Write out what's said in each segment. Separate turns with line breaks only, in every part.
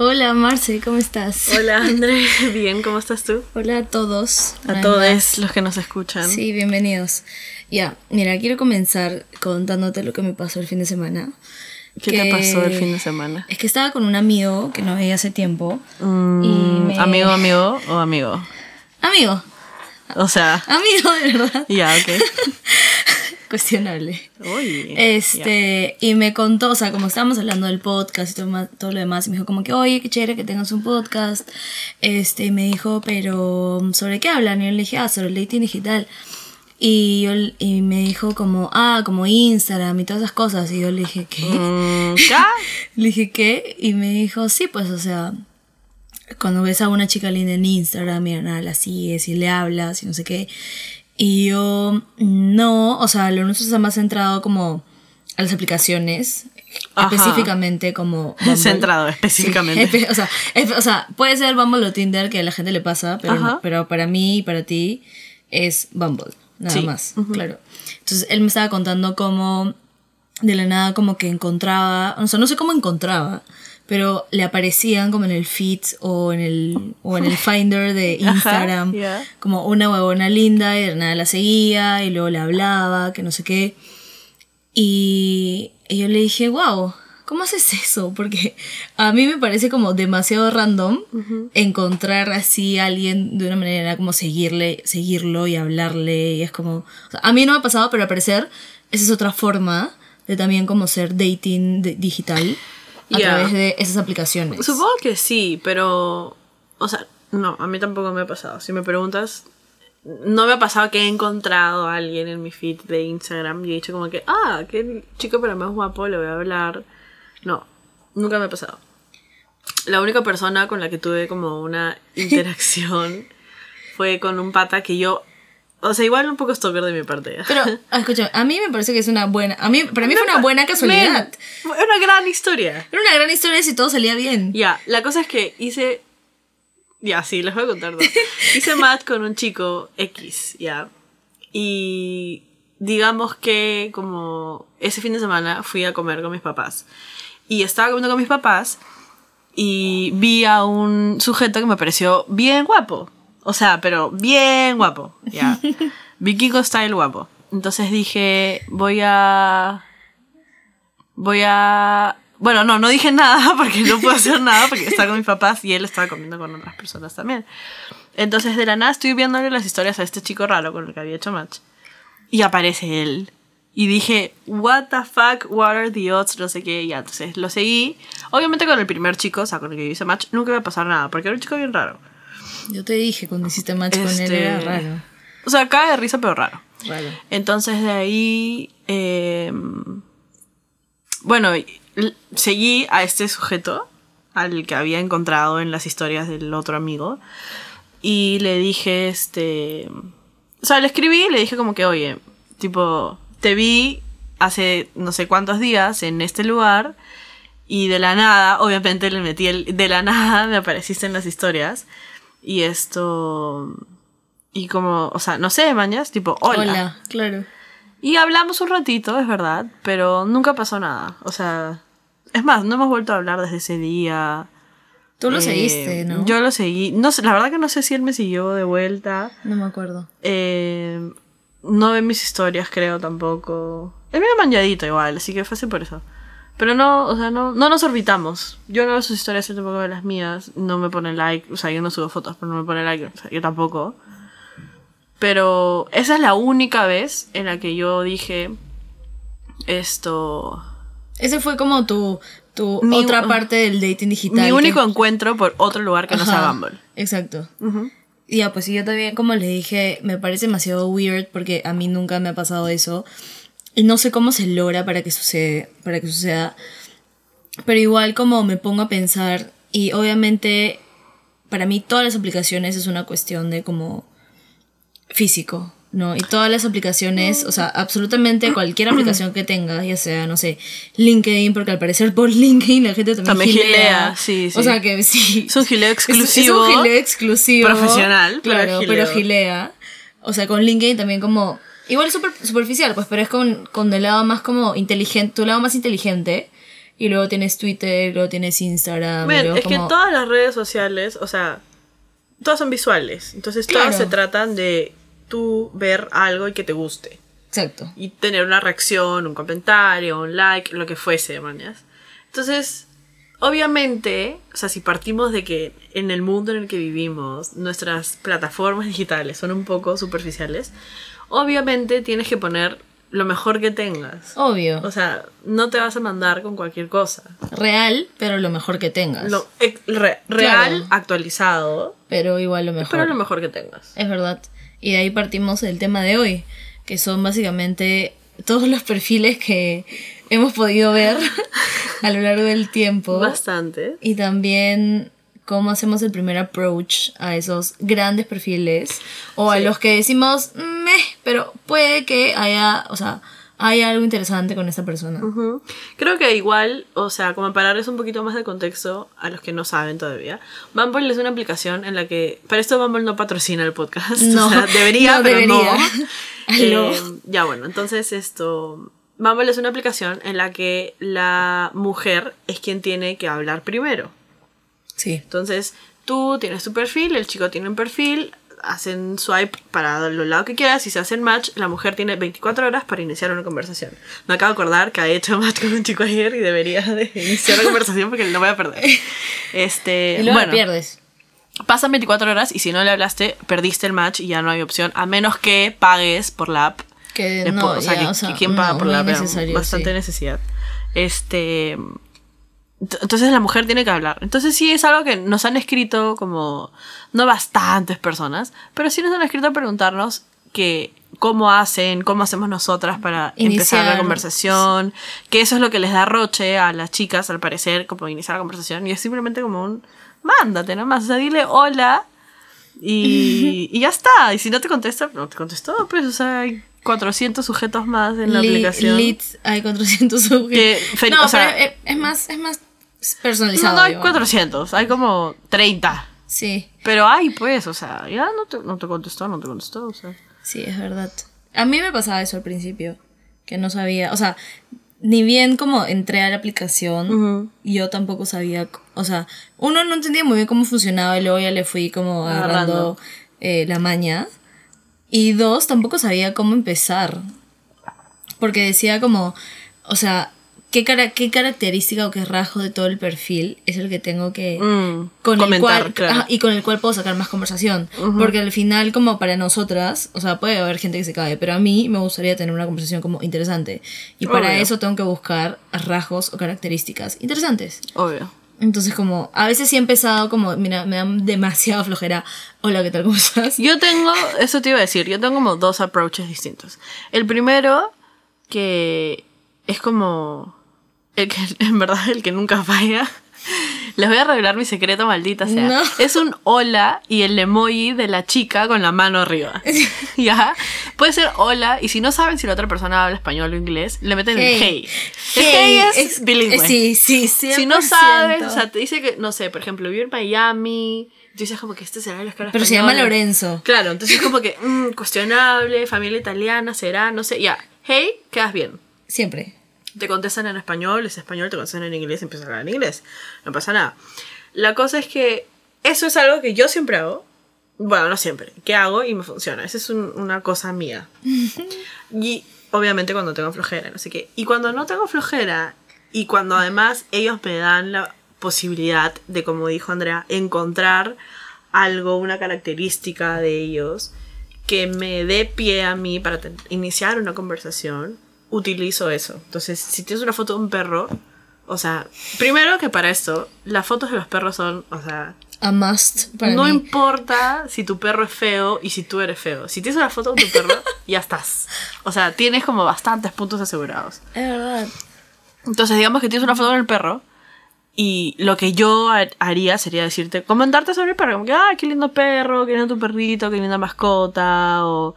Hola Marce, ¿cómo estás?
Hola André, bien, ¿cómo estás tú?
Hola a todos.
A todos los que nos escuchan.
Sí, bienvenidos. Ya, mira, quiero comenzar contándote lo que me pasó el fin de semana.
¿Qué te pasó el fin de semana?
Es que estaba con un amigo que no veía hace tiempo.
Mm, ¿Amigo, amigo o amigo?
Amigo.
O sea.
Amigo, de verdad.
Ya, ok.
cuestionable. este, y me contó, o sea, como estábamos hablando del podcast y todo, lo demás, y me dijo como que, oye, qué chévere que tengas un podcast. Este, y me dijo, pero, ¿sobre qué hablan? Y yo le dije, ah, sobre el dating digital. Y, yo, y me dijo como, ah, como Instagram y todas esas cosas. Y yo le dije, ¿qué?
Mm,
le dije, ¿qué? Y me dijo, sí, pues, o sea, cuando ves a una chica linda en Instagram y nada, la sigues y le hablas y no sé qué. Y yo no, o sea, lo nuestro está más centrado como a las aplicaciones, específicamente como...
Centrado, específicamente.
o, sea, o, sea, puede ser Bumble o Tinder que a la gente le pasa, pero, pero para mí y para ti es Bumble, nada más, claro. Entonces él me estaba contando cómo de la nada como que encontraba, o sea, no sé cómo encontraba, pero le aparecían como en el feed o en el, o en el finder de Instagram como una huevona linda y de nada la seguía y luego le hablaba, que no sé qué. Y, yo le dije, wow, ¿cómo haces eso? Porque a mí me parece como demasiado random encontrar así a alguien de una manera como seguirle, seguirlo y hablarle. Y es como, a mí no me ha pasado, pero al parecer esa es otra forma de también como ser dating digital a través de esas aplicaciones.
Supongo que sí, pero. O sea, no, a mí tampoco me ha pasado. Si me preguntas, no me ha pasado que he encontrado a alguien en mi feed de Instagram y he dicho como que, ah, qué chico pero más guapo, le voy a hablar. No, nunca me ha pasado. La única persona con la que tuve como una interacción fue con un pata que yo o sea, igual un poco stalker de mi parte.
Pero, escucha, a mí me parece que es una buena. A mí, para mí fue una buena casualidad.
Era una gran historia.
Era una gran historia si todo salía bien.
Ya, la cosa es que hice. Ya, sí, les voy a contar. hice match con un chico X, ya. Y digamos que como ese fin de semana fui a comer con mis papás. Y estaba comiendo con mis papás y vi a un sujeto que me pareció bien guapo. O sea, pero bien guapo. Ya. Vikingo style guapo. Entonces dije, voy a. Voy a. Bueno, no, no dije nada porque no puedo hacer nada porque estaba con mis papás y él estaba comiendo con otras personas también. Entonces de la nada estoy viéndole las historias a este chico raro con el que había hecho match. Y aparece él. Y dije, what the fuck, what are the odds, no sé qué. Y entonces lo seguí. Obviamente con el primer chico, o sea, con el que hice match, nunca iba a pasar nada porque era un chico bien raro.
Yo te dije cuando hiciste match con él era este, raro.
O sea, cae de risa, pero raro. Entonces de ahí. Em, bueno, seguí a este sujeto, al que había encontrado en las historias del otro amigo. Y le dije, este. O sea, le escribí y le dije como que, oye, tipo, te vi hace no sé cuántos días en este lugar. Y de la nada, obviamente le metí el. De la nada me apareciste en las historias. Y esto. Y como, o sea, no sé, mañas, tipo, hola. Hola,
claro.
Y hablamos un ratito, es verdad, pero nunca pasó nada. O sea, es más, no hemos vuelto a hablar desde ese día.
Tú lo seguiste, eh, ¿no?
Yo lo seguí. No sé, la verdad que no sé si él me siguió de vuelta.
No me acuerdo.
Eh, no ve mis historias, creo tampoco. Él me ha manchadito igual, así que fue así por eso. Pero no, o sea, no, no nos orbitamos. Yo no veo sus historias, él tampoco ve las mías. No me pone like. O sea, yo no subo fotos, pero no me pone like. O sea, yo tampoco. Pero esa es la única vez en la que yo dije esto.
Ese fue como tu, tu otra parte del dating digital.
Mi único encuentro por otro lugar que no sea Bumble.
Exacto. Y ya, pues yo también, como le dije, me parece demasiado weird porque a mí nunca me ha pasado eso. Y no sé cómo se logra para que suceda, para que suceda. Pero igual como me pongo a pensar, y obviamente para mí todas las aplicaciones es una cuestión de como físico, ¿no? Y todas las aplicaciones, o sea, absolutamente cualquier aplicación que tenga, ya sea, no sé, LinkedIn, porque al parecer por LinkedIn la gente también, también gilea.
Sí, sí.
O sea que sí.
Es un gileo exclusivo.
Es, un gileo exclusivo.
Profesional.
Claro, pero gilea. O sea, con LinkedIn también como Igual es super, superficial, pues, pero es con, con el lado más como inteligente, tu lado más inteligente, y luego tienes Twitter, luego tienes Instagram.
es que todas las redes sociales, o sea, todas son visuales. Entonces todas se tratan de tú ver algo y que te guste.
Exacto.
Y tener una reacción, un comentario, un like, lo que fuese, mañas. Entonces, obviamente, o sea, si partimos de que en el mundo en el que vivimos, nuestras plataformas digitales son un poco superficiales, obviamente tienes que poner lo mejor que tengas.
Obvio.
O sea, no te vas a mandar con cualquier cosa.
Real, pero lo mejor que tengas.
Lo, real, actualizado.
Pero igual lo mejor.
Pero lo mejor que tengas.
Es verdad. Y de ahí partimos del tema de hoy, que son básicamente todos los perfiles que hemos podido ver a lo largo del tiempo.
Bastante.
Y también cómo hacemos el primer approach a esos grandes perfiles o a los que decimos, meh, pero puede que haya, o sea, hay algo interesante con esta persona.
Creo que igual, o sea, como para darles un poquito más de contexto a los que no saben todavía, Bumble es una aplicación en la que, para esto Bumble no patrocina el podcast, no, o sea, debería, pero no. Eh, ya bueno, entonces esto, Bumble es una aplicación en la que la mujer es quien tiene que hablar primero.
Sí.
Entonces, tú tienes tu perfil, el chico tiene un perfil, hacen swipe para los lados que quieras y se hacen match, la mujer tiene 24 horas para iniciar una conversación. Me acabo de acordar que ha hecho match con un chico ayer y debería de iniciar la conversación porque no voy a perder. Este,
y luego bueno, pierdes.
Pasan 24 horas y si no le hablaste, perdiste el match y ya no hay opción, a menos que pagues por la app.
Que no, o sea,
que, ¿quién paga por la app? Bastante necesidad. Este entonces la mujer tiene que hablar. Entonces sí es algo que nos han escrito como, no bastantes personas, pero sí nos han escrito a preguntarnos que cómo hacen, cómo hacemos nosotras para empezar la conversación, que eso es lo que les da roche a las chicas al parecer, como iniciar la conversación, y es simplemente como un, mándate nomás, o sea, dile hola y, y ya está, y si no te contesta, no te contestó, pues, o sea, hay 400 sujetos más en la aplicación.
Leads, hay 400 sujetos. no, o sea, pero es más, es más personalizado.
No, hay 400, hay como 30.
Sí.
Pero hay, pues, o sea, ya no te, no te contestó, no te contestó, o sea.
Sí, es verdad. A mí me pasaba eso al principio, que no sabía, o sea, ni bien como entré a la aplicación, yo tampoco sabía, o sea, uno no entendía muy bien cómo funcionaba y luego ya le fui como agarrando eh, la maña. Y dos, tampoco sabía cómo empezar. Porque decía como, o sea, ¿qué, cara qué característica o qué rasgo de todo el perfil es el que tengo que...
Mm, con comentar,
el cual, y con el cual puedo sacar más conversación. Porque al final, como para nosotras, o sea, puede haber gente que se cae, pero a mí me gustaría tener una conversación como interesante. Y para eso tengo que buscar rasgos o características interesantes.
Obvio.
Entonces, como, a veces sí he empezado como, mira, me dan demasiado flojera. Hola, ¿qué tal? ¿Cómo estás?
Yo tengo, eso te iba a decir, yo tengo como dos approaches distintos. El primero, que es como, el que, en verdad, el que nunca falla. Les voy a revelar mi secreto, maldita sea. Es un hola y el emoji de la chica con la mano arriba. ¿Ya? Puede ser hola y si no saben si la otra persona habla español o inglés, le meten el hey. El hey es, bilingüe.
Sí, sí, sí.
Si no sabes, o sea, te dice que, no sé, por ejemplo, vive en Miami, tú dices como que este será el
Pero se llama Lorenzo.
Claro, entonces es como que, mm, cuestionable, familia italiana, será, no sé. Ya, hey, quedas bien.
Siempre
te contestan en español, es español, te contestan en inglés, empiezas a hablar en inglés. No pasa nada. La cosa es que eso es algo que yo siempre hago. Bueno, no siempre. Que hago y me funciona. Esa es una cosa mía. y obviamente cuando tengo flojera, no sé qué. Y cuando no tengo flojera y cuando además ellos me dan la posibilidad de, como dijo Andrea, encontrar algo, una característica de ellos que me dé pie a mí para iniciar una conversación, utilizo eso. Entonces, si tienes una foto de un perro, o sea, primero que para esto, las fotos de los perros son, o sea...
A must
No importa si tu perro es feo y si tú eres feo. Si tienes una foto de tu perro, ya estás. O sea, tienes como bastantes puntos asegurados.
Es verdad.
Entonces, digamos que tienes una foto del perro y lo que yo haría sería decirte, comentarte sobre el perro. Como que, ah, qué lindo perro, qué lindo tu perrito, qué linda mascota, o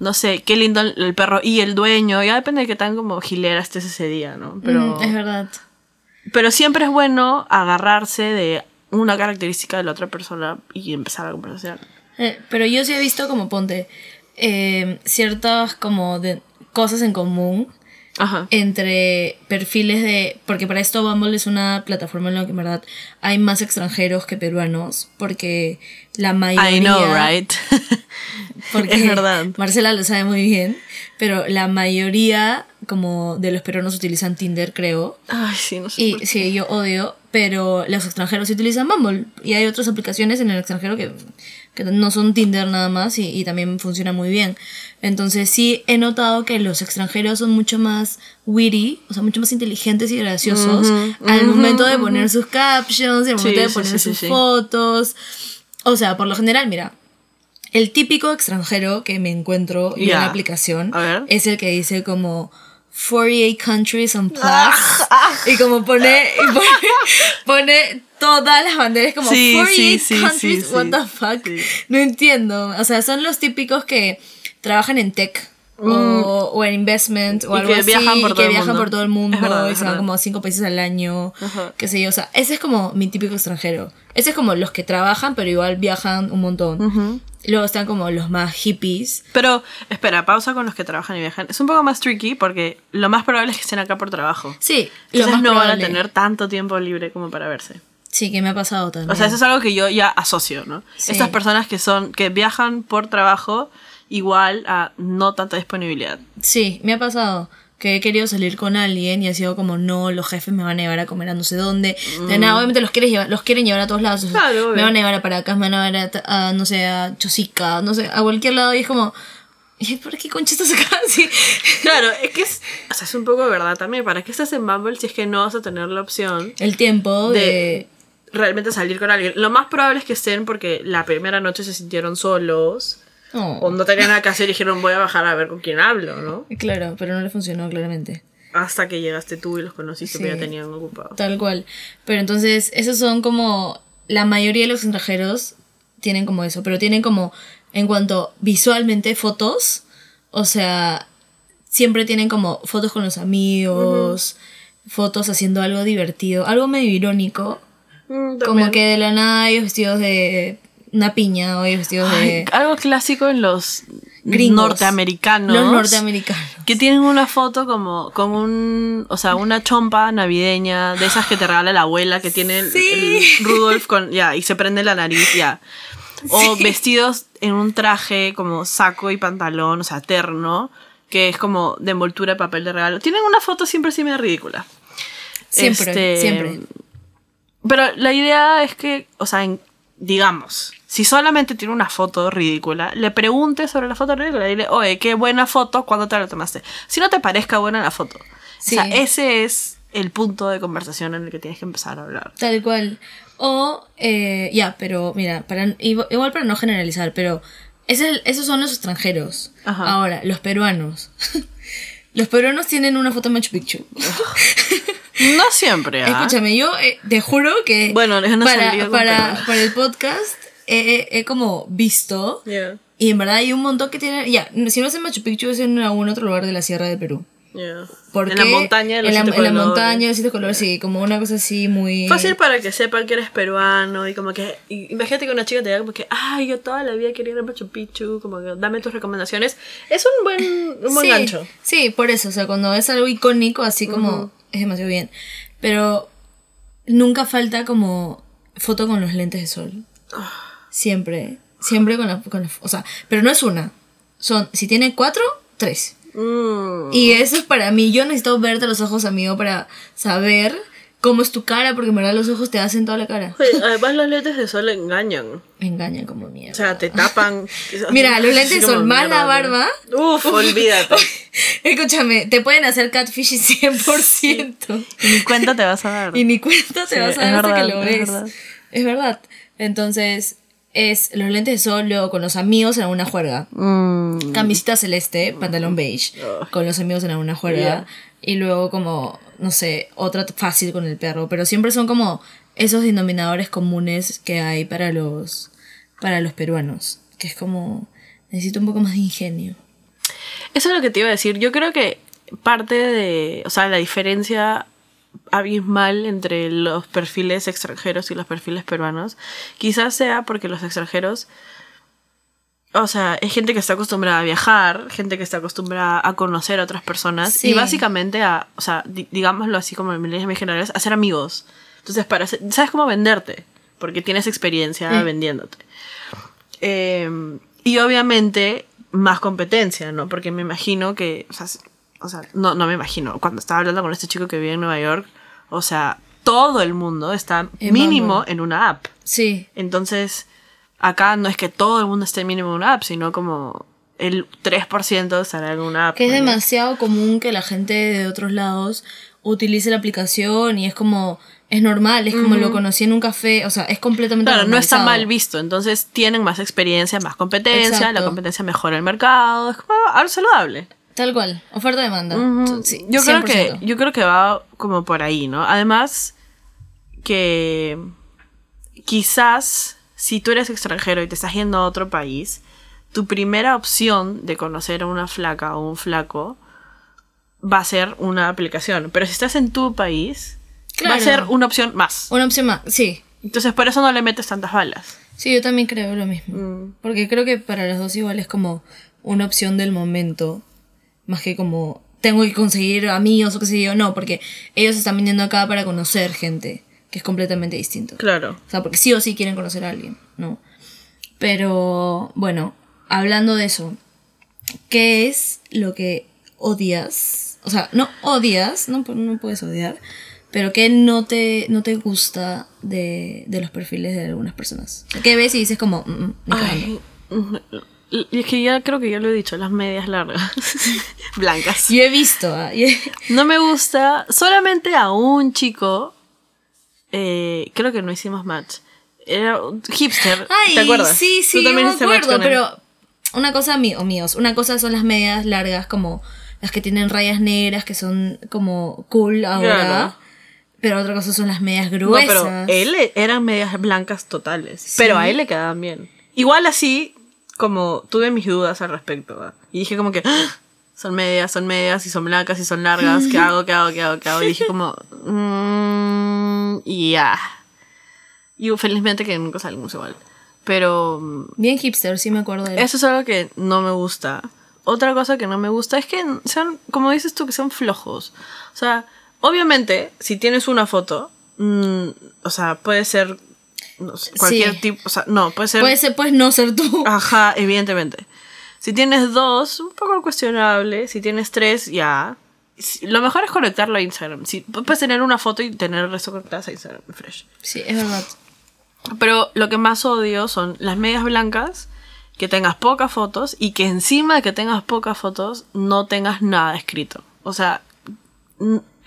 no sé, qué lindo el perro y el dueño, ya depende de qué tan como gilera estés ese día, ¿no?
Pero, mm, es verdad.
Pero siempre es bueno agarrarse de una característica de la otra persona y empezar la conversación.
Eh, pero yo sí he visto como, ponte, eh, ciertas como de cosas en común entre perfiles de... Porque para esto Bumble es una plataforma en la que en verdad hay más extranjeros que peruanos, porque la mayoría... I know, right? porque es verdad. Marcela lo sabe muy bien, pero la mayoría como de los peruanos utilizan Tinder, creo.
Ay, sí, no sé.
Y sí, yo odio, pero los extranjeros utilizan Bumble. Y hay otras aplicaciones en el extranjero que, que no son Tinder nada más y, y también funcionan muy bien. Entonces sí he notado que los extranjeros son mucho más witty, o sea, mucho más inteligentes y graciosos al momento de poner sus captions, al momento de poner sus fotos. O sea, por lo general, mira, el típico extranjero que me encuentro en la aplicación es el que dice como 48 countries and plus. y como pone, pone, todas las banderas como 48 countries, what the fuck. No entiendo. O sea, son los típicos que trabajan en tech. O, mm. o, en investment o algo que así, viajan por todo que viajan mundo. por todo el mundo y se van como a cinco países al año, qué sé yo, o sea, ese es como mi típico extranjero. Ese es como los que trabajan pero igual viajan un montón. Luego están como los más hippies.
Pero, espera, pausa con los que trabajan y viajan. Es un poco más tricky porque lo más probable es que estén acá por trabajo.
Sí,
Quizás no van a tener tanto tiempo libre como para verse.
Sí, que me ha pasado también.
O sea, eso es algo que yo ya asocio, ¿no? Estas personas que son, que viajan por trabajo igual a no tanta disponibilidad.
Sí, me ha pasado que he querido salir con alguien y ha sido como, no, los jefes me van a llevar a comer a no sé dónde. De nada, mm. obviamente los, quieres llevar, los quieren llevar a todos lados. me van a llevar a Paracas, me van a llevar a, no sé, a Chosica, no sé, a cualquier lado. Y es como, ¿por qué concha estás acá? Sí.
Claro, es que es, o sea, es un poco de verdad también. ¿Para qué estás en Bumble si es que no vas a tener la opción?
El tiempo de...
realmente salir con alguien. Lo más probable es que estén porque la primera noche se sintieron solos o no tenían nada que hacer y dijeron voy a bajar a ver con quién hablo, ¿no?
Claro, pero no le funcionó claramente.
Hasta que llegaste tú y los conociste, pero ya tenían ocupado.
Tal cual. Pero entonces, esos son como. La mayoría de los extranjeros tienen como eso, pero tienen como. En cuanto visualmente fotos, o sea, siempre tienen como fotos con los amigos, fotos haciendo algo divertido, algo medio irónico. Mm, como que de la nada ellos vestidos de una piña hoy vestidos de.
Algo clásico en los norteamericanos.
Los norteamericanos.
Que tienen una foto como con un. O sea, una chompa navideña de esas que te regala la abuela que tiene el, Rudolf con. Ya, y se prende la nariz, ya. O vestidos en un traje como saco y pantalón, o sea, terno, que es como de envoltura de papel de regalo. Tienen una foto siempre así medio ridícula.
Siempre, este, siempre.
Pero la idea es que, o sea, digamos, si solamente tiene una foto ridícula, le pregunte sobre la foto ridícula y dile, oye, qué buena foto, ¿cuándo te la tomaste? Si no te parezca buena la foto. O sea, ese es el punto de conversación en el que tienes que empezar a hablar.
Tal cual. O, eh, ya, pero mira, para, igual para no generalizar, pero esos son los extranjeros. Ahora, los peruanos. los peruanos tienen una foto Machu Picchu.
no siempre.
¿ah? Escúchame, yo eh, te juro que
bueno,
para, para, para el podcast he, como visto. Y en verdad hay un montón que tienen. Ya, si no es en Machu Picchu, es en algún otro lugar de la Sierra de Perú.
Porque en la montaña
de los en la, en la montaña de siete colores, sí, como una cosa así muy.
Fácil para que sepan que eres peruano y como que. imagínate que una chica te diga como que, ay, yo toda la vida quería ir a Machu Picchu, como que dame tus recomendaciones. Es un buen, un buen
sí,
gancho.
Sí, por eso, o sea, cuando es algo icónico, así como. Es demasiado bien. Pero nunca falta como foto con los lentes de sol. Siempre. Siempre con la, con O sea, pero no es una. Son, si tiene cuatro, tres. Mm. Y eso es para mí. Yo necesito verte los ojos, amigo, para saber cómo es tu cara, porque en verdad los ojos te hacen toda la cara.
además, los lentes de sol engañan.
Engañan como mierda.
O sea, te tapan.
Mira, los lentes de sol más la barba.
Uf, olvídate.
Escúchame, te pueden hacer catfish 100%.
Y ni cuenta te vas a dar.
Y ni cuenta te vas a dar hasta que lo ves. Es verdad. Es verdad. Entonces, es los lentes de sol luego con los amigos en alguna juerga. Mm. Camisita celeste, pantalón beige, con los amigos en alguna juerga. Y luego como, no sé, otra fácil con el perro. Pero siempre son como esos denominadores comunes que hay para los, para los peruanos. Que es como, necesito un poco más de ingenio.
Eso es lo que te iba a decir. Yo creo que parte de, o sea, la diferencia abismal entre los perfiles extranjeros y los perfiles peruanos. Quizás sea porque los extranjeros o sea, es gente que está acostumbrada a viajar, gente que está acostumbrada a conocer a otras personas y básicamente a, o sea, digámoslo así como en líneas generales, a ser amigos. Entonces, para sabes cómo venderte, porque tienes experiencia mm. vendiéndote. Em, y obviamente más competencia, ¿no? Porque me imagino que, o sea, o sea, no, no me imagino, cuando estaba hablando con este chico que vive en Nueva York, o sea, todo el mundo está mínimo en una app.
Sí.
Entonces, acá no es que todo el mundo esté mínimo en una app, sino como el 3% estará en una app.
Que es demasiado común que la gente de otros lados utilice la aplicación y es como es normal, es como lo conocí en un café, o sea, es completamente
Claro, no está mal visto, entonces tienen más experiencia, más competencia, la competencia mejora el mercado, es como algo saludable.
Tal cual, oferta-demanda.
yo, creo que, yo creo que va como por ahí, ¿no? Además, que quizás si tú eres extranjero y te estás yendo a otro país, tu primera opción de conocer a una flaca o un flaco va a ser una aplicación. Pero si estás en tu país, va a ser una opción más.
Una opción más, sí.
Entonces por eso no le metes tantas balas.
Sí, yo también creo lo mismo. Mm. Porque creo que para los dos igual es como una opción del momento. Más que como tengo que conseguir amigos o qué sé yo. No, porque ellos están viniendo acá para conocer gente que es completamente distinto.
Claro.
O sea, porque sí o sí quieren conocer a alguien, ¿no? Pero, bueno, hablando de eso, ¿qué es lo que odias? O sea, no odias, no, no puedes odiar, pero ¿qué no te, no te gusta de, los perfiles de algunas personas? ¿Qué ves y dices como, mm,
mm, y es que ya creo que ya lo he dicho, las medias largas, blancas.
Yo he visto. Ah,
no me gusta solamente a un chico eh, creo que no hicimos match. Era un hipster. ¿Te acuerdas?
Sí, sí, ¿Tú también me acuerdo, pero una cosa o míos, una cosa son las medias largas como las que tienen rayas negras que son como cool ahora. Pero otra cosa son las medias gruesas. No,
pero él eran medias blancas totales. Pero a él le quedaban bien. Igual así, como tuve mis dudas al respecto. Y dije como que, ¡Ah! son medias, son medias, y son blancas, y son largas, ¿qué hago, qué hago, qué hago, qué hago? Y dije como, mmm, y ya. Y felizmente que nunca salimos igual. Pero...
Mm, Bien hipster, sí me acuerdo de
eso. Eso es algo que no me gusta. Otra cosa que no me gusta es que sean, como dices tú, que sean flojos. O sea, obviamente, si tienes una foto, mm, o sea, puede ser no sé, cualquier tipo, o sea, no, puede ser...
Puede ser, puedes no ser tú.
Ajá, evidentemente. Si tienes dos, un poco cuestionable. Si tienes tres, ya. Lo mejor es conectarlo a Instagram. Si, puedes tener una foto y tener el resto conectadas a Instagram fresh.
Sí, es verdad.
Pero lo que más odio son las medias blancas, que tengas pocas fotos y que encima de que tengas pocas fotos no tengas nada escrito. O sea,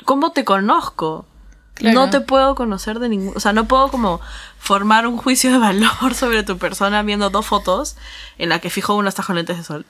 ¿cómo te conozco? No te puedo conocer de ningún... O sea, no puedo como formar un juicio de valor sobre tu persona viendo dos fotos en la que fijo una está con lentes de sol.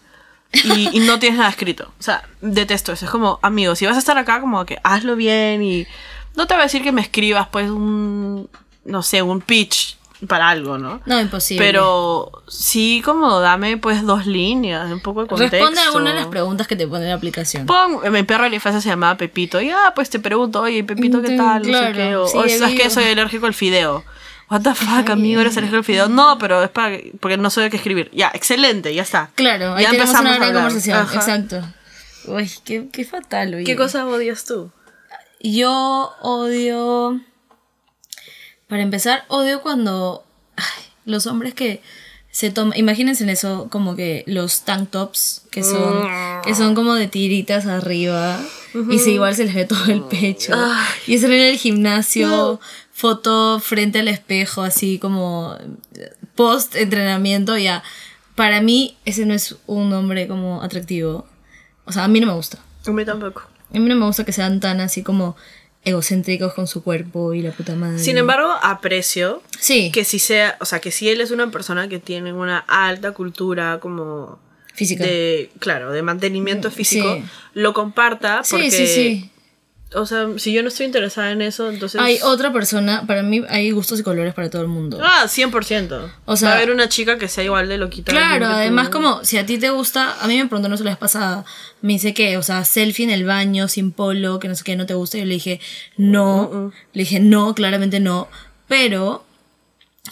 Y, no tienes nada escrito. O sea, detesto eso. Es como, amigo, si vas a estar acá, como que hazlo bien y... No te voy a decir que me escribas, pues, un... No sé, un pitch para algo, ¿no?
No, imposible.
Pero sí, como dame pues dos líneas, un poco de contexto.
Responde alguna de las preguntas que te pone la aplicación.
Pon, mi perro de la infancia se llamaba Pepito. Y ah, pues te pregunto, oye, Pepito, ¿qué tal? No sé qué. O, ¿sabes que soy alérgico al fideo? What the fuck, amigo, eres alérgico al fideo. No, pero es para porque no sé qué escribir. Ya, excelente, ya está.
Claro, ya empezamos una a conversación. Exacto. Uy, qué, qué fatal,
¿Qué cosa odias tú?
Yo odio. Para empezar, odio cuando los hombres que se toman, imagínense en eso como que los tank tops que son que son como de tiritas arriba y si igual se les ve todo el pecho y es en el gimnasio foto frente al espejo así como post entrenamiento ya para mí ese no es un hombre como atractivo o sea a mí no me gusta
a mí tampoco
a mí no me gusta que sean tan así como egocéntricos con su cuerpo y la puta madre.
Sin embargo, aprecio
sí.
que si sea, o sea, que si él es una persona que tiene una alta cultura como
física.
De, claro, de mantenimiento físico, lo comparta porque sí, sí, sí o sea, si yo no estoy interesada en eso, entonces...
Hay otra persona, para mí hay gustos y colores para todo el mundo.
Ah, 100%. O sea... Va a haber una chica que sea igual de loquita.
Claro, además como, si a ti te gusta, a mí me preguntó no se les pasa, me dice que, o sea, selfie en el baño, sin polo, que no sé qué, no te gusta. Y yo le dije, no, le dije, no, claramente no. Pero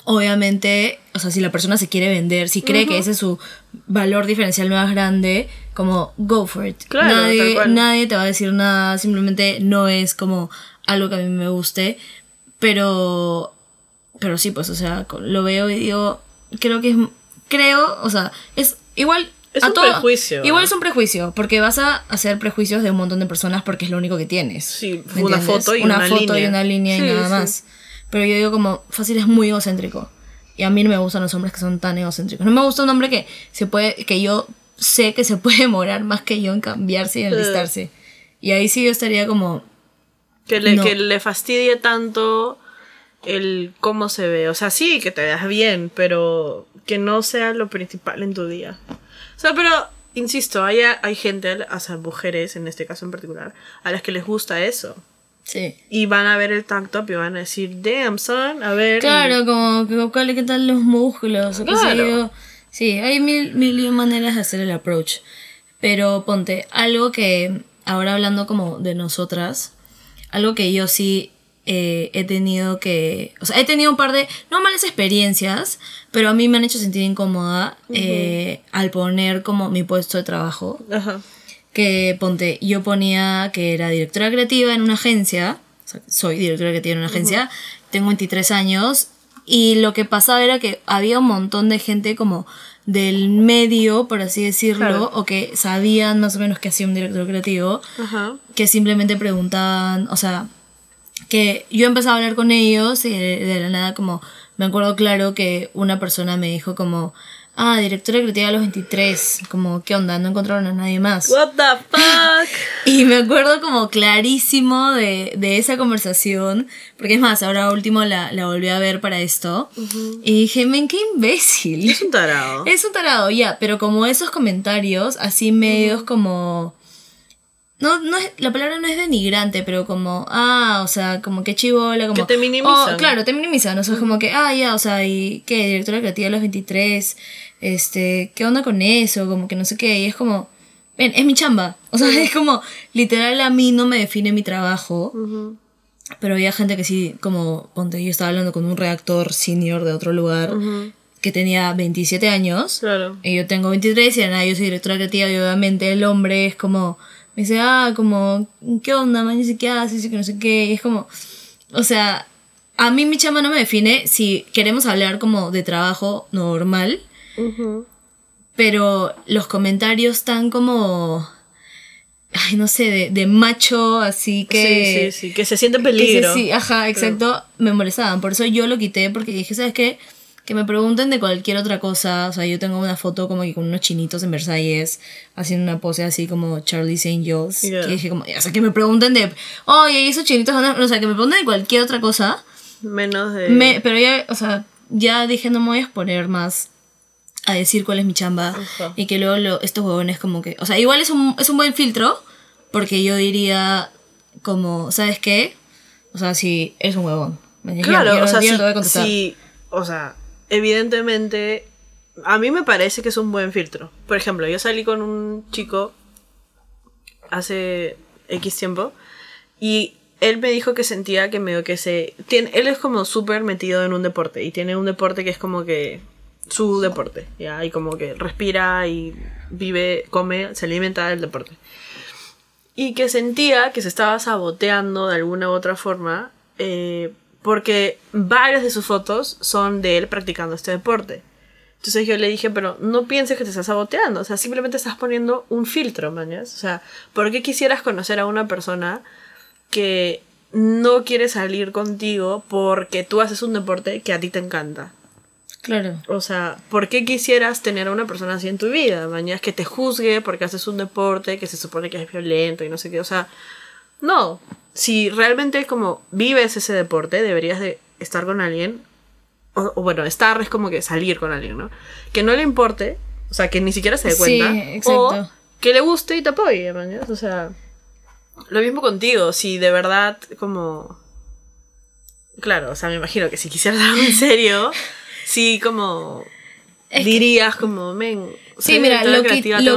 obviamente, o sea, si la persona se quiere vender, si cree que ese es su valor diferencial más grande, como go for it. nadie, nadie te va a decir nada, simplemente no es como algo que a mí me guste, pero, pero sí, pues, o sea, lo veo y digo, creo que es, creo, o sea, es igual
es un prejuicio.
Igual es un prejuicio, porque vas a hacer prejuicios de un montón de personas porque es lo único que tienes.
Sí, una foto y una, una foto
y una línea y nada más. Pero yo digo como, fácil es muy egocéntrico. Y a mí no me gustan los hombres que son tan egocéntricos. No me gusta un hombre que se puede, que yo sé que se puede demorar más que yo en cambiarse y en alistarse. Y ahí sí yo estaría como...
Que le, que le fastidie tanto el cómo se ve. O sea, sí, que te veas bien, pero que no sea lo principal en tu día. O sea, pero, insisto, hay, hay gente, o sea, mujeres en este caso en particular, a las que les gusta eso. Sí. Y van a ver el tank top y van a decir, damn, son, a ver.
Claro, como, ¿qué tal los músculos? O claro. Sí, hay mil, mil maneras de hacer el approach. Pero ponte, algo que, ahora hablando como de nosotras, algo que yo sí eh, he tenido que, o sea, he tenido un par de, no malas experiencias, pero a mí me han hecho sentir incómoda eh, al poner como mi puesto de trabajo. Ajá que ponte, yo ponía que era directora creativa en una agencia, soy directora creativa en una agencia, tengo 23 años y lo que pasaba era que había un montón de gente como del medio, por así decirlo, o que sabían más o menos que hacía un director creativo, que simplemente preguntaban, o sea, que yo empezaba a hablar con ellos y de la nada como, me acuerdo claro que una persona me dijo como, Ah, directora creativa a los 23. Como, ¿qué onda? No encontraron a nadie más.
What the fuck?
y me acuerdo como clarísimo de, esa conversación. Porque es más, ahora último la, volví a ver para esto. Y dije, men, qué imbécil.
Es un tarado.
Es un tarado, ya. Pero como esos comentarios, así medios como... No, no es, la palabra no es denigrante, pero como, ah, o sea, como que chivola, como...
Que te minimizan.
claro, te minimizan, o sea, es como que, ah, ya, o sea, ¿y qué? Directora creativa a los 23, este, ¿qué onda con eso? Como que no sé qué, y es como, ven, es mi chamba, o sea, es como, literal a mí no me define mi trabajo, pero había gente que sí, como, ponte, yo estaba hablando con un reactor senior de otro lugar, que tenía 27 años, claro. y yo tengo 23, y nada, yo soy directora creativa, y obviamente el hombre es como me dice, ah, como, ¿qué onda, man? Dice, ¿qué haces? que no sé qué. Y es como, o sea, a mí mi chama no me define si queremos hablar como de trabajo normal. Pero los comentarios están como. Ay, no sé, de, macho, así que.
Sí, sí, sí, que se siente peligro.
sí, ajá, exacto. Me molestaban. Por eso yo lo quité, porque dije, ¿sabes qué? que me pregunten de cualquier otra cosa. O sea, yo tengo una foto como que con unos chinitos en Versalles haciendo una pose así como Charlie Angels. Yeah. Que dije como, o sea, que me pregunten de, oye, esos chinitos, o sea, que me pregunten de cualquier otra cosa.
Menos de...
pero ya, o sea, ya dije, no me voy a exponer más a decir cuál es mi chamba. Y que luego estos huevones como que, o sea, igual es un, es un buen filtro, porque yo diría como, ¿sabes qué? O sea, si es un huevón.
Claro, o sea, si, o sea, evidentemente, a mí me parece que es un buen filtro. Por ejemplo, yo salí con un chico hace X tiempo y él me dijo que sentía que medio que se... Tiene, él es como súper metido en un deporte y tiene un deporte que es como que su deporte, ¿ya? Y como que respira y vive, come, se alimenta del deporte. Y que sentía que se estaba saboteando de alguna u otra forma eh, porque varias de sus fotos son de él practicando este deporte. Entonces yo le dije, pero no pienses que te estás saboteando, o sea, simplemente estás poniendo un filtro, mañas. O sea, ¿por qué quisieras conocer a una persona que no quiere salir contigo porque tú haces un deporte que a ti te encanta?
Claro.
O sea, ¿por qué quisieras tener a una persona así en tu vida? Mañana que te juzgue porque haces un deporte que se supone que es violento y no sé qué. O sea, no, si realmente como vives ese deporte, deberías de estar con alguien, o, bueno, estar es como que salir con alguien, ¿no? Que no le importe, o sea, que ni siquiera se dé cuenta, o que le guste y te apoye, O sea, lo mismo contigo, si de verdad como... Claro, o sea, me imagino que si quisieras algo en serio, sí como... dirías como, men,
Sí, mira, lo, lo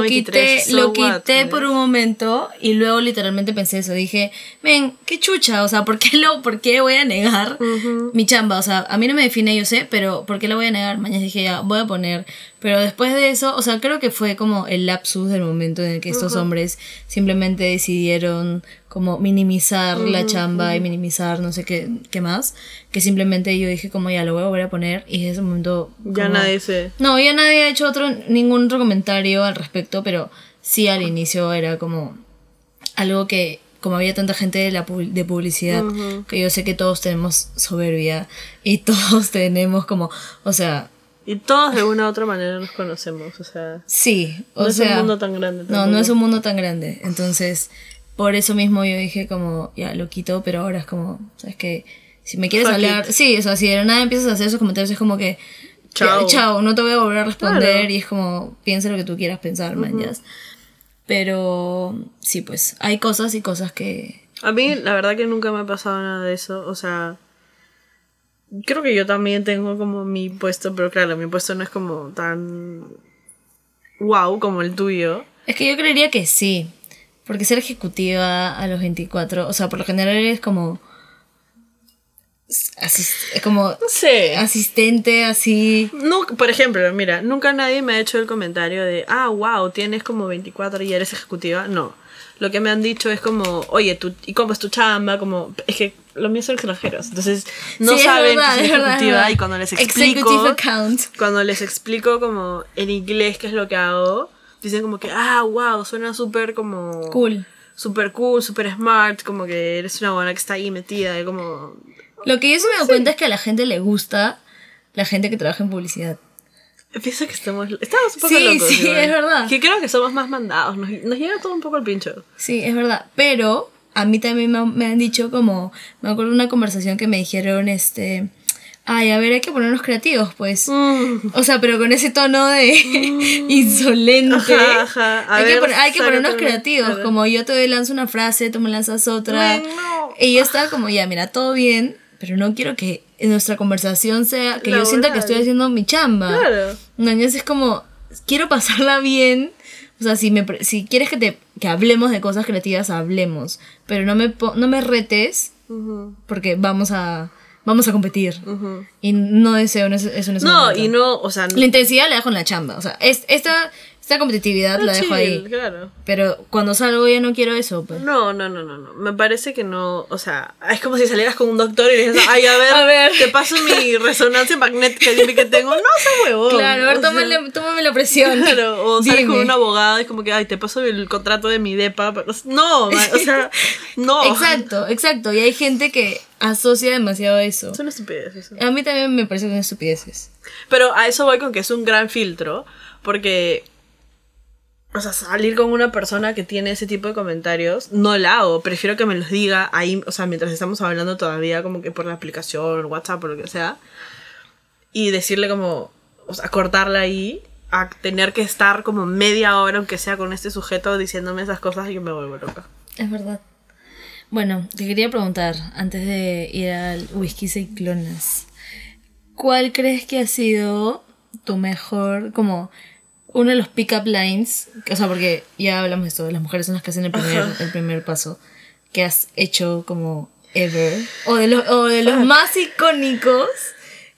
quité, lo quité por un momento y luego literalmente pensé eso. Dije, ven, qué chucha, o sea, ¿por qué, lo, por qué voy a negar mi chamba? O sea, a mí no me define, yo sé, pero ¿por qué la voy a negar? Mañana dije, ya, voy a poner. Pero después de eso, o sea, creo que fue como el lapsus del momento en el que estos hombres simplemente decidieron como minimizar la chamba y minimizar no sé qué, qué más, que simplemente yo dije como ya lo voy a volver a poner y en ese momento...
ya nadie se...
No, ya nadie ha hecho otro, ningún otro comentario al respecto, pero sí al inicio era como algo que como había tanta gente de, la, de publicidad, que yo sé que todos tenemos soberbia y todos tenemos como, o sea...
Y todos de una u otra manera nos conocemos, o sea...
Sí, o
no
sea...
No es un mundo tan grande.
No, no es un mundo tan grande. Entonces, por eso mismo yo dije como, ya, lo quito, pero ahora es como, ¿sabes qué? Si me quieres hablar, sí, o sea, si de nada empiezas a hacer esos comentarios es como que, chao, chao no te voy a volver a responder y es como, piensa lo que tú quieras pensar, man, Pero sí, pues, hay cosas y cosas que...
A mí, la verdad que nunca me ha pasado nada de eso, o sea... Creo que yo también tengo como mi puesto, pero claro, mi puesto no es como tan wow como el tuyo.
Es que yo creería que sí. Porque ser ejecutiva a los 24, o sea, por lo general eres como. es como.
No sé.
Asistente, así.
No, por ejemplo, mira, nunca nadie me ha hecho el comentario de, ah, wow, tienes como 24 y eres ejecutiva. No. Lo que me han dicho es como, oye, tú, ¿y cómo es tu chamba? Como, es que los míos son extranjeros. Entonces, no saben que soy ejecutiva. y cuando les explico. Cuando les explico como en inglés qué es lo que hago dicen como que, ah, wow, suena súper como...
Cool.
Súper cool, súper smart, como que eres una buena que está ahí metida, y como...
Lo que yo se me doy cuenta es que a la gente le gusta la gente que trabaja en publicidad.
Pienso que estamos, estamos un poco
sí,
locos.
Sí, es verdad.
Que creo que somos más mandados, nos, nos llega todo un poco al pincho.
Sí, es verdad. Pero a mí también me, me han dicho como, me acuerdo de una conversación que me dijeron, este, ay, a ver, hay que ponernos creativos, pues. Mm. O sea, pero con ese tono de mm. insolente. Ajá, ajá. hay, que hay, que ponernos creativos, como yo te lanzo una frase, tú me lanzas otra. Y yo estaba como, ya, mira, todo bien, pero no quiero que nuestra conversación sea que yo sienta que estoy haciendo mi chamba. Claro. Entonces es como, quiero pasarla bien. O sea, si, me, si quieres que, te, que hablemos de cosas creativas, hablemos. Pero no me, no me retes, porque vamos a vamos a competir. Y no deseo eso en ese
No, y no, o sea...
La intensidad la dejo en la chamba. O sea, es, esta esta competitividad la dejo ahí. Claro. Pero cuando salgo ya no quiero eso. Pues.
No, no, no, no, no. Me parece que no. O sea, es como si salieras con un doctor y le dices, ay, a ver, a ver. te paso mi resonancia magnética que tengo. No, se huevo.
Claro, a ver, tómame, tómame, la presión.
Claro, o sales con un abogado y es como que, ay, te paso el contrato de mi DEPA. no, o sea, no.
Exacto, exacto. Y hay gente que asocia demasiado eso.
Son estupideces.
A mí también me parece que son estupideces.
Pero a eso voy con que es un gran filtro. Porque o sea, salir con una persona que tiene ese tipo de comentarios, no la hago. Prefiero que me los diga ahí, o sea, mientras estamos hablando todavía, como que por la aplicación, WhatsApp o lo que sea. Y decirle como, o sea, cortarla ahí, a tener que estar como media hora, aunque sea con este sujeto, diciéndome esas cosas y yo me vuelvo loca.
Es verdad. Bueno, te quería preguntar, antes de ir al whisky ciclones, ¿cuál crees que ha sido tu mejor, como uno de los pick-up lines, o sea, porque ya hablamos de esto, las mujeres son las que hacen el primer, el primer paso, que has hecho como ever, o de, los, o de los más icónicos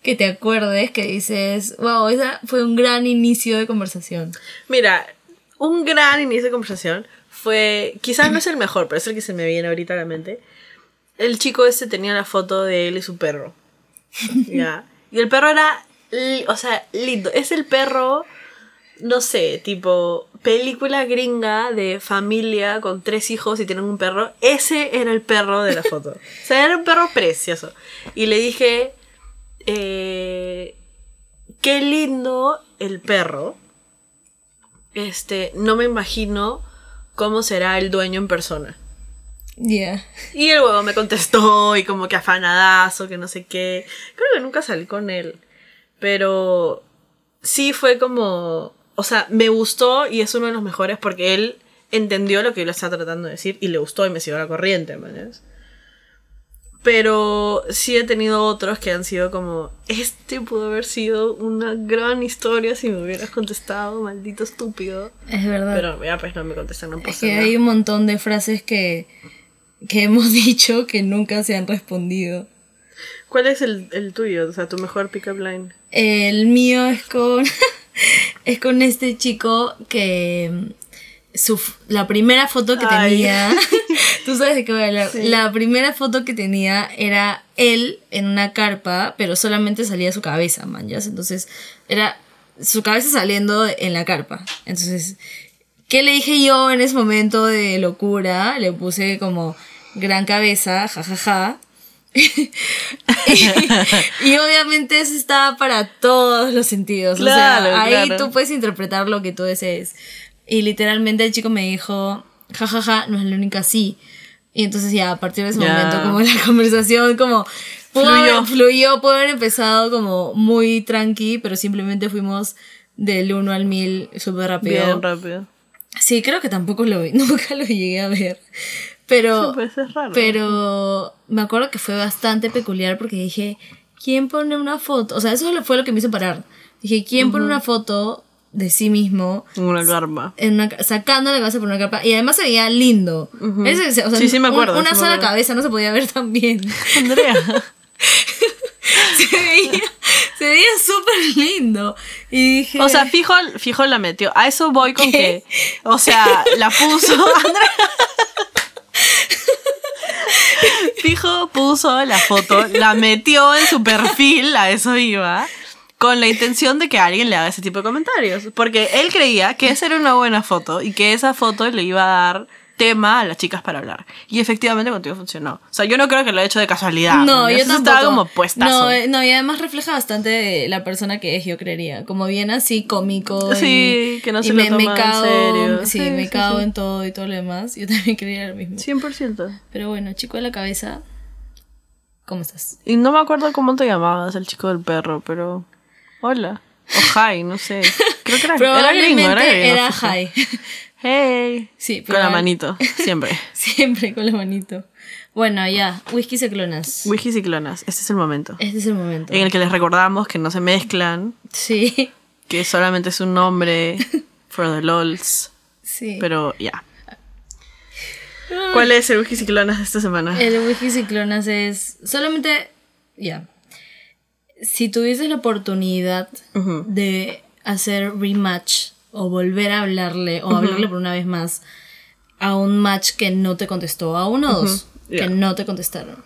que te acuerdes, que dices, wow, ese fue un gran inicio de conversación.
Mira, un gran inicio de conversación fue, quizás no es el mejor, pero es el que se me viene ahorita a la mente. El chico este tenía la foto de él y su perro. ¿ya? Y el perro era, o sea, lindo. Es el perro no sé, tipo película gringa de familia con tres hijos y tienen un perro. Ese era el perro de la foto. o sea, era un perro precioso. Y le dije, eh, qué lindo el perro. Este, no me imagino cómo será el dueño en persona.
Yeah.
Y el huevo me contestó y como que afanadazo, que no sé qué. Creo que nunca salí con él. Pero sí fue como o sea, me gustó y es uno de los mejores porque él entendió lo que yo le estaba tratando de decir y le gustó y me siguió la corriente, ¿mañas? Pero sí he tenido otros que han sido como, este pudo haber sido una gran historia si me hubieras contestado, maldito estúpido.
Es verdad.
Pero ya pues no me contestan, no
Es que hay un montón de frases que, que hemos dicho que nunca se han respondido.
¿Cuál es el, el tuyo? O sea, tu mejor pick-up line.
El mío es con, es con este chico que su, la primera foto que tenía, tú sabes de qué voy a hablar, la primera foto que tenía era él en una carpa, pero solamente salía su cabeza, man, Entonces era su cabeza saliendo en la carpa. Entonces, ¿qué le dije yo en ese momento de locura? Le puse como gran cabeza, jajaja. Ja, ja. y, obviamente eso está para todos los sentidos. o sea, ahí tú puedes interpretar lo que tú desees. Y literalmente el chico me dijo, jajaja, ja, ja, no es la única sí. Y entonces ya a partir de ese momento como la conversación como fluyó. fluyó, pudo haber empezado como muy tranqui, pero simplemente fuimos del 1 al 1000 súper rápido.
Bien rápido.
Sí, creo que tampoco lo vi, nunca lo llegué a ver. Pero, raro. pero me acuerdo que fue bastante peculiar porque dije, ¿quién pone una foto? O sea, eso fue lo que me hizo parar. Dije, ¿quién pone una foto de sí mismo.
En una carpa.
En una, sacando la cabeza por una carpa. Y además se veía lindo.
sí, sí me acuerdo.
una sola cabeza no se podía ver tan bien.
Andrea.
se veía, se veía súper lindo. Y dije...
O sea, fijo, fijo la metió. A eso voy con que... O sea, la puso... Andrea. Fijo puso la foto, la metió en su perfil, a eso iba con la intención de que alguien le haga ese tipo de comentarios. Porque él creía que esa era una buena foto y que esa foto le iba a dar tema a las chicas para hablar. Y efectivamente contigo funcionó. O sea, yo no creo que lo haya hecho de casualidad.
No, yo tampoco.
Estaba como puestazo.
No, eh, no, y además refleja bastante la persona que es, yo creería. Como bien así cómico.
Sí, que no se lo me, toma en serio.
Sí, me cago en todo y todo lo demás. Yo también creía lo mismo.
100%.
Pero bueno, chico de la cabeza, ¿cómo estás?
Y no me acuerdo cómo te llamabas, el chico del perro, pero... Hola. O hi, no sé. Creo que era, era gringo, era gringo.
Era hi.
Hey.
Sí,
con la manito, siempre.
siempre con la manito. Bueno, ya, whiskies y clonas.
Whiskies y clonas, este es el momento.
Este es el momento.
En el que les recordamos que no se mezclan.
Sí.
Que solamente es un nombre for the lols.
Sí.
Pero ya. ¿Cuál es el whiskies y clonas de esta semana?
El whiskies y clonas es solamente, ya, si tuvieses la oportunidad de hacer rematch o volver a hablarle o hablarle por una vez más a un match que no te contestó, a uno o dos que no te contestaron,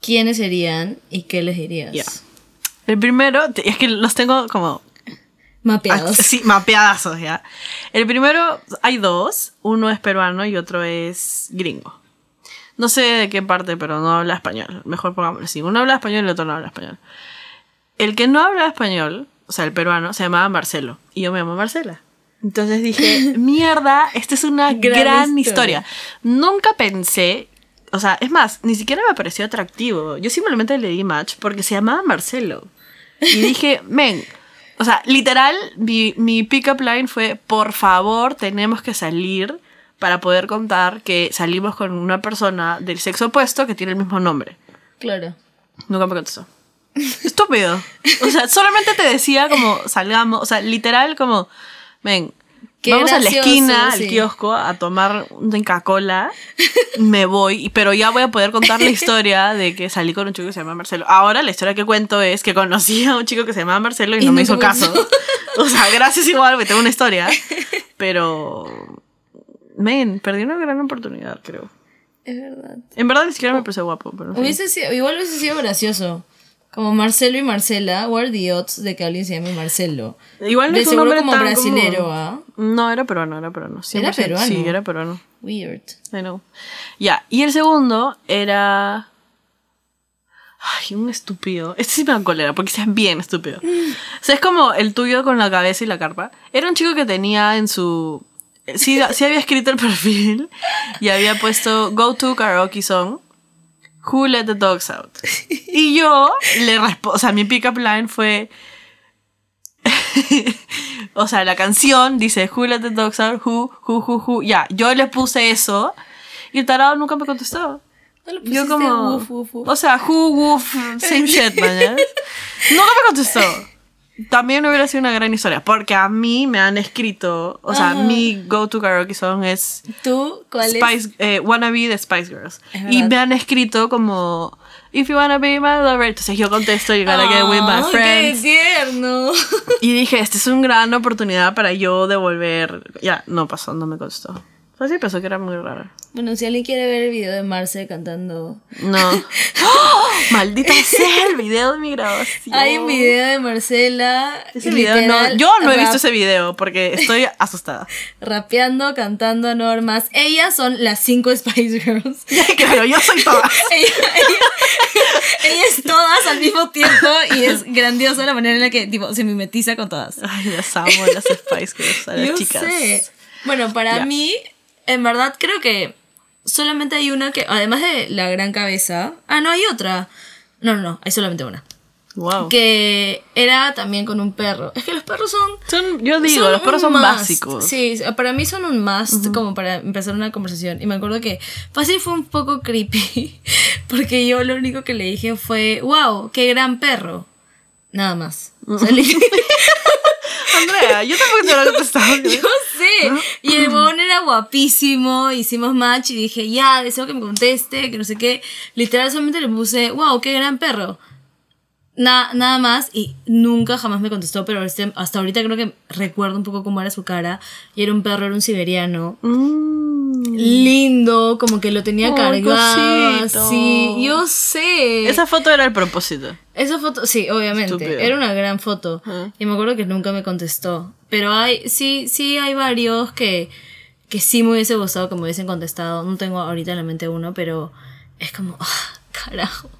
¿quiénes serían y qué les dirías?
El primero, es que los tengo como
Mapeados.
Sí, mapeadazos, ya. El primero, hay dos. Uno es peruano y otro es gringo. No sé de qué parte, pero no habla español. Mejor pongámoslo así. Uno habla español y el otro no habla español. El que no habla español, o sea, el peruano, se llamaba Marcelo. Y yo me llamo Marcela. Entonces dije, mierda, esta es una gran, historia. Nunca pensé, o sea, es más, ni siquiera me pareció atractivo. Yo simplemente le di match porque se llamaba Marcelo. Y dije, men, o sea, literal, mi, mi pick-up line fue, por favor, tenemos que salir para poder contar que salimos con una persona del sexo opuesto que tiene el mismo nombre.
Claro.
Nunca me contestó. Estúpido. O sea, solamente te decía como salgamos, o sea, literal como, ven, vamos a la esquina, al kiosco, a tomar una Coca-Cola, me voy, pero ya voy a poder contar la historia de que salí con un chico que se llama Marcelo. Ahora la historia que cuento es que conocí a un chico que se llamaba Marcelo y, no, me hizo caso. o sea, gracias igual, que tengo una historia. Pero, men, perdí una gran oportunidad, creo.
Es verdad.
En verdad ni siquiera me pareció guapo. Pero
hubiese sido, igual hubiese sido gracioso. Como Marcelo y Marcela, what are the odds de que alguien se llame Marcelo?
Igual no
de
es
seguro
un
como brasilero, ¿ah?
No, era peruano, era peruano.
¿Era peruano?
Sí, era peruano.
Weird.
I know. Ya, y el segundo era... Ay, un estúpido. Este sí me da cólera porque es bien estúpido. O sea, es como el tuyo con la cabeza y la carpa. Era un chico que tenía en su... Sí, sí había escrito el perfil y había puesto Go to Karaoke Song Who let the dogs out? Y yo le respondo, o sea, mi pick-up line fue, o sea, la canción dice Who let the dogs out? Who, who, who, who. Ya, yo le puse eso y el tarado nunca me contestó. Yo como... O sea, who, woof, same shit, man. Nunca me contestó. También hubiera sido una gran historia, porque a mí me han escrito, o sea, mi go-to karaoke song es...
¿Tú? ¿Cuál
Spice, Eh, Wannabe de Spice Girls. Y me han escrito como... If you wanna be my lover. Entonces yo contesto, you gotta get with my friends.
¡Qué tierno!
Y dije, esta es una gran oportunidad para yo devolver. Ya, no pasó, no me costó. Pues sí, pensó que era muy raro.
Bueno, si alguien quiere ver el video de Marce cantando.
No. ¡Oh! Maldita sea el video de mi grabación.
Hay un video de Marcela.
Ese video no, yo no he visto ese video porque estoy asustada.
Rapeando, cantando a normas. Ellas son las cinco Spice Girls.
claro, yo soy todas.
ella, es todas al mismo tiempo y es grandiosa la manera en la que tipo, se mimetiza con todas.
Ay, las amo las Spice Girls, a las yo chicas. Sé.
Bueno, para mí en verdad creo que solamente hay una que, además de la gran cabeza, ah, no, hay otra. No, no, no, hay solamente una.
Wow.
Que era también con un perro. Es que los perros son.
son yo digo, los perros son básicos.
Sí, para mí son un must como para empezar una conversación. Y me acuerdo que fácil fue un poco creepy. Porque yo lo único que le dije fue: ¡Wow! ¡Qué gran perro! Nada más.
Andrea, yo tampoco te lo contestado.
Yo sé. Y el huevón era guapísimo, hicimos match y dije, ya, deseo que me conteste, que no sé qué. Literal solamente le puse, wow, qué gran perro. Nada más y nunca jamás me contestó, pero este, hasta ahorita creo que recuerdo un poco cómo era su cara. Y era un perro, era un siberiano.
Mm.
Lindo, como que lo tenía cargado. Sí, yo sé.
Esa foto era el propósito.
Esa foto, sí, obviamente. Era una gran foto. Y me acuerdo que nunca me contestó. Pero hay, sí, sí hay varios que, que sí me hubiese gustado que me hubiesen contestado. No tengo ahorita en la mente uno, pero es como, ah, carajo.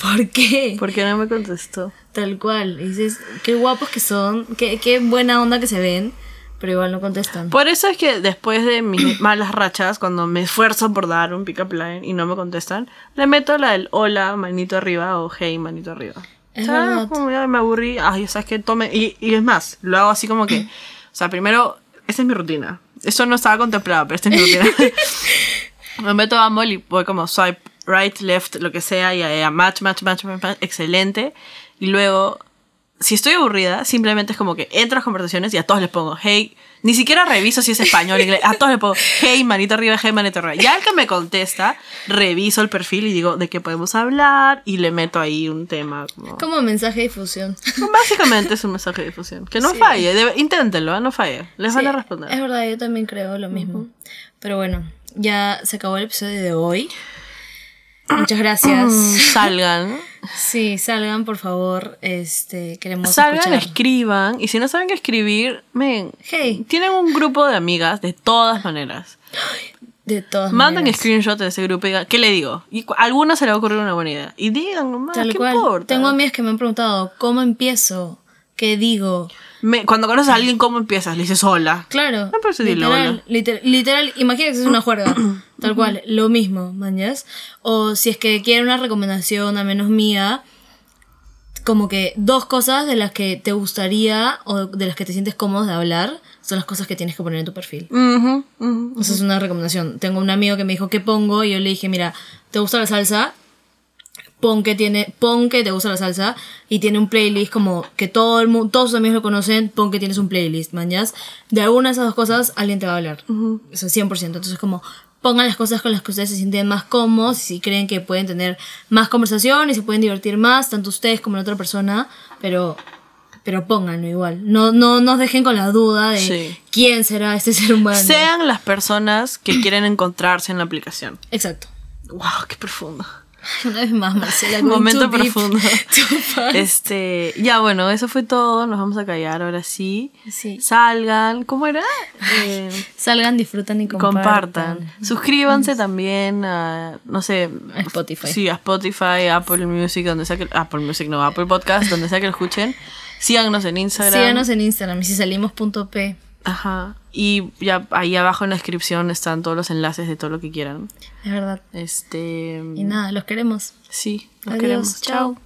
¿Por qué?
¿Por qué no me contestó?
Tal cual. Y dices, qué guapos que son, qué, qué buena onda que se ven pero igual no contestan.
Por eso es que después de mis malas rachas, cuando me esfuerzo por dar un pick-up line y no me contestan, le meto la del hola, manito arriba o hey, manito arriba.
Es verdad.
Como ya me aburrí, ay, sabes que tome. Y, y es más, lo hago así como que. O sea, primero, esta es mi rutina. Eso no estaba contemplado, pero esta es mi rutina. me meto a Bumble y voy como swipe right, left, lo que sea, y a match, match, match, match, excelente. Y luego si estoy aburrida, simplemente es como que entro a las conversaciones y a todos les pongo, hey, ni siquiera reviso si es español, inglés, a todos les pongo, hey, manito arriba, hey, manito arriba. Ya el que me contesta, reviso el perfil y digo, ¿de qué podemos hablar? Y le meto ahí un tema.
Como, como mensaje de difusión.
Básicamente es un mensaje de difusión. Que no falle, inténtenlo, ¿eh? no falle. Les van a responder.
Es verdad, yo también creo lo mismo. Pero bueno, ya se acabó el episodio de hoy. Muchas gracias.
Salgan.
Sí, salgan, por favor. Este, queremos
Salgan, escriban. Y si no saben qué escribir, ven.
Hey.
Tienen un grupo de amigas de todas maneras.
De todas
Mandan screenshot de ese grupo y digan, ¿qué le digo? Y a alguna se le va a ocurrir una buena idea. Y digan nomás, Tal ¿qué cual. importa?
Tengo amigas que me han preguntado, ¿cómo empiezo? ¿Qué digo?
Cuando conoces a alguien, ¿cómo empiezas? Le dices hola.
Claro. literal, literal, literal, imagínate que es una juerga. tal cual, lo mismo, mañas. O si es que quiere una recomendación, a menos mía, como que dos cosas de las que te gustaría o de las que te sientes cómodo de hablar son las cosas que tienes que poner en tu perfil. Esa es una recomendación. Tengo un amigo que me dijo, ¿qué pongo? Y yo le dije, mira, ¿te gusta la salsa? Pon que tiene, pon que te gusta la salsa y tiene un playlist como que todo el mundo, todos sus amigos lo conocen, pon que tienes un playlist, mañas. De alguna de esas dos cosas alguien te va a hablar. Eso es 100%. Entonces como pongan las cosas con las que ustedes se sienten más cómodos, si creen que pueden tener más conversación y se pueden divertir más, tanto ustedes como la otra persona, pero pero pónganlo igual. No, no nos dejen con la duda de quién será este ser humano.
Sean las personas que quieren encontrarse en la aplicación.
Exacto.
Wow, qué profundo.
Una vez más, Marcela.
Momento profundo. este, ya bueno, eso fue todo. Nos vamos a callar ahora sí.
sí.
Salgan, ¿cómo era? Eh,
Salgan, disfrutan y compartan.
Suscríbanse también a, no sé,
a Spotify.
Sí, a Spotify, Apple Music, donde sea que, Apple Music no, Apple Podcast, donde sea que lo escuchen. Síganos en Instagram.
Síganos en Instagram y si salimos.p.
Ajá. Y ya ahí abajo en la descripción están todos los enlaces de todo lo que quieran.
Es verdad.
Este.
Y nada, los queremos.
Sí, los queremos.
Chao.